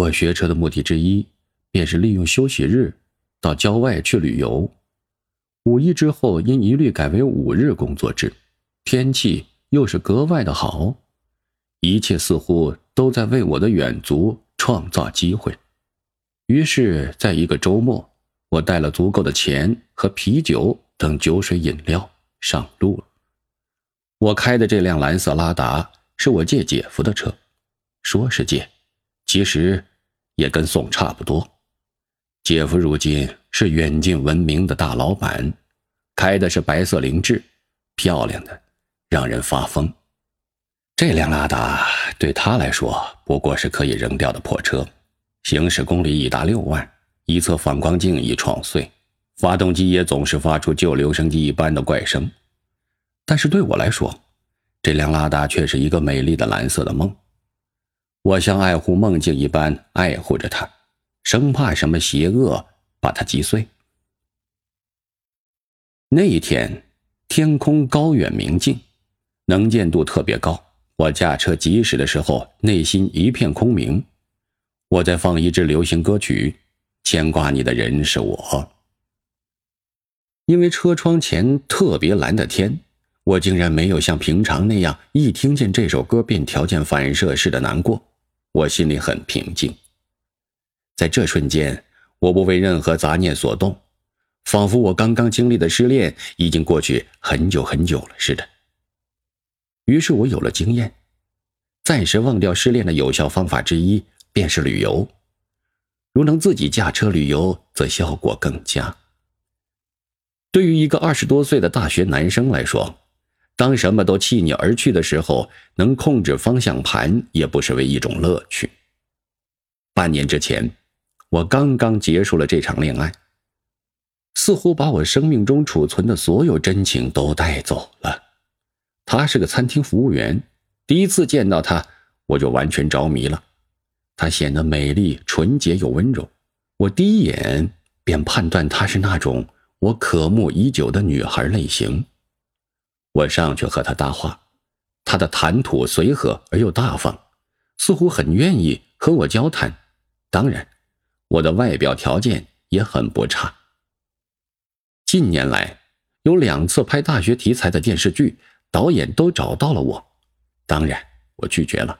我学车的目的之一，便是利用休息日到郊外去旅游。五一之后，因一律改为五日工作制，天气又是格外的好，一切似乎都在为我的远足创造机会。于是，在一个周末，我带了足够的钱和啤酒等酒水饮料上路了。我开的这辆蓝色拉达是我借姐夫的车，说是借，其实也跟宋差不多。姐夫如今是远近闻名的大老板，开的是白色凌志，漂亮的让人发疯。这辆拉达对他来说不过是可以扔掉的破车，行驶公里已达六万，一侧反光镜已撞碎，发动机也总是发出旧留声机一般的怪声。但是对我来说，这辆拉达却是一个美丽的蓝色的梦，我像爱护梦境一般爱护着它。生怕什么邪恶把它击碎。那一天，天空高远明净，能见度特别高。我驾车疾驶的时候，内心一片空明。我在放一支流行歌曲，牵挂你的人是我。因为车窗前特别蓝的天，我竟然没有像平常那样一听见这首歌便条件反射似的难过。我心里很平静。在这瞬间，我不为任何杂念所动，仿佛我刚刚经历的失恋已经过去很久很久了似的。于是我有了经验，暂时忘掉失恋的有效方法之一便是旅游。如能自己驾车旅游，则效果更佳。对于一个二十多岁的大学男生来说，当什么都弃你而去的时候，能控制方向盘也不失为一种乐趣。半年之前。我刚刚结束了这场恋爱，似乎把我生命中储存的所有真情都带走了。她是个餐厅服务员，第一次见到她，我就完全着迷了。她显得美丽、纯洁又温柔，我第一眼便判断她是那种我渴慕已久的女孩类型。我上去和他搭话，他的谈吐随和而又大方，似乎很愿意和我交谈。当然。我的外表条件也很不差。近年来，有两次拍大学题材的电视剧，导演都找到了我，当然我拒绝了。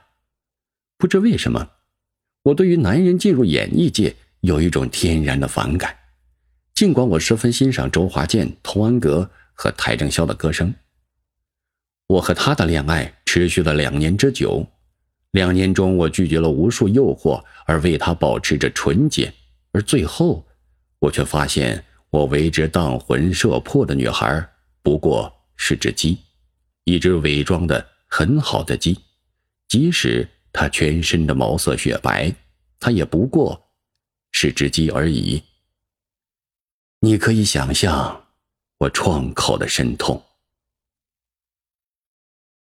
不知为什么，我对于男人进入演艺界有一种天然的反感。尽管我十分欣赏周华健、童安格和邰正宵的歌声，我和他的恋爱持续了两年之久。两年中，我拒绝了无数诱惑，而为他保持着纯洁。而最后，我却发现，我为之荡魂摄魄的女孩，不过是只鸡，一只伪装的很好的鸡。即使她全身的毛色雪白，她也不过是只鸡而已。你可以想象我创口的深痛。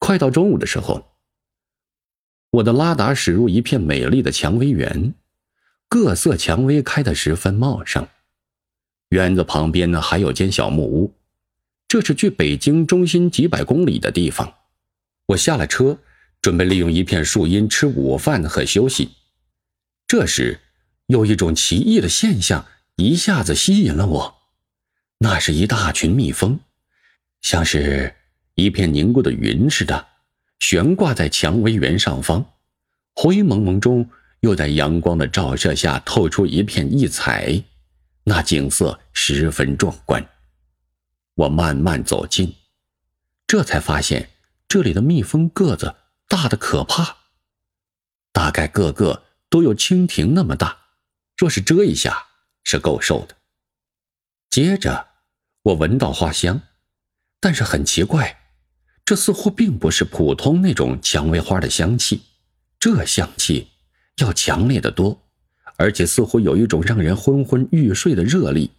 快到中午的时候。我的拉达驶入一片美丽的蔷薇园，各色蔷薇开得十分茂盛。园子旁边呢，还有间小木屋，这是距北京中心几百公里的地方。我下了车，准备利用一片树荫吃午饭和休息。这时，有一种奇异的现象一下子吸引了我，那是一大群蜜蜂，像是一片凝固的云似的。悬挂在蔷薇园上方，灰蒙蒙中又在阳光的照射下透出一片异彩，那景色十分壮观。我慢慢走近，这才发现这里的蜜蜂个子大的可怕，大概个个都有蜻蜓那么大，若是蛰一下是够受的。接着，我闻到花香，但是很奇怪。这似乎并不是普通那种蔷薇花的香气，这香气要强烈的多，而且似乎有一种让人昏昏欲睡的热力，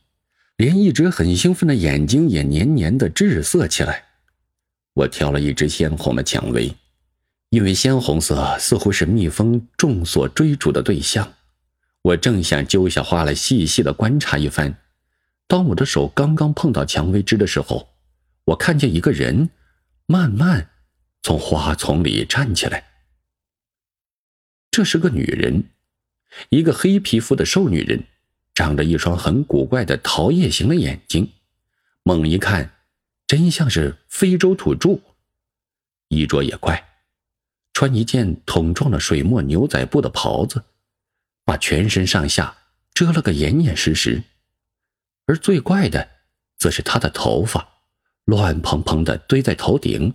连一直很兴奋的眼睛也黏黏的滞涩起来。我挑了一只鲜红的蔷薇，因为鲜红色似乎是蜜蜂众所追逐的对象。我正想揪下花来细细的观察一番，当我的手刚刚碰到蔷薇枝的时候，我看见一个人。慢慢从花丛里站起来。这是个女人，一个黑皮肤的瘦女人，长着一双很古怪的桃叶形的眼睛，猛一看，真像是非洲土著。衣着也怪，穿一件筒状的水墨牛仔布的袍子，把全身上下遮了个严严实实。而最怪的，则是她的头发，乱蓬蓬的堆在头顶，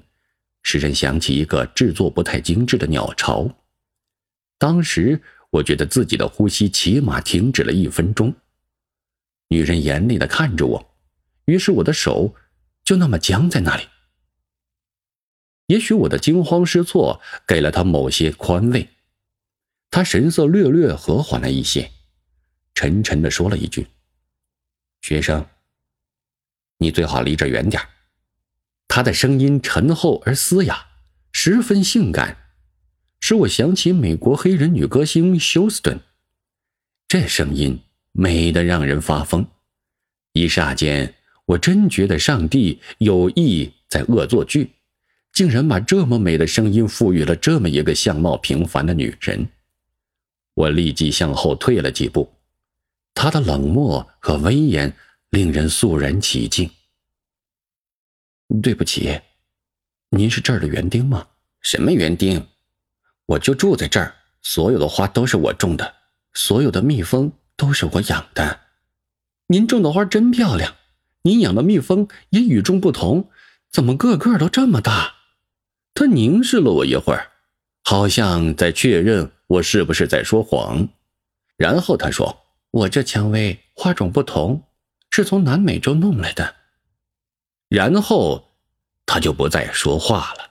使人想起一个制作不太精致的鸟巢。当时我觉得自己的呼吸起码停止了一分钟。女人严厉的看着我，于是我的手就那么僵在那里。也许我的惊慌失措给了她某些宽慰，她神色略略和缓了一些，沉沉的说了一句：“学生，你最好离这远点她的声音沉厚而嘶哑，十分性感。使我想起美国黑人女歌星休斯顿，这声音美得让人发疯。一霎间，我真觉得上帝有意在恶作剧，竟然把这么美的声音赋予了这么一个相貌平凡的女人。我立即向后退了几步，她的冷漠和威严令人肃然起敬。对不起，您是这儿的园丁吗？什么园丁？我就住在这儿，所有的花都是我种的，所有的蜜蜂都是我养的。您种的花真漂亮，您养的蜜蜂也与众不同，怎么个个都这么大？他凝视了我一会儿，好像在确认我是不是在说谎。然后他说：“我这蔷薇花种不同，是从南美洲弄来的。”然后他就不再说话了。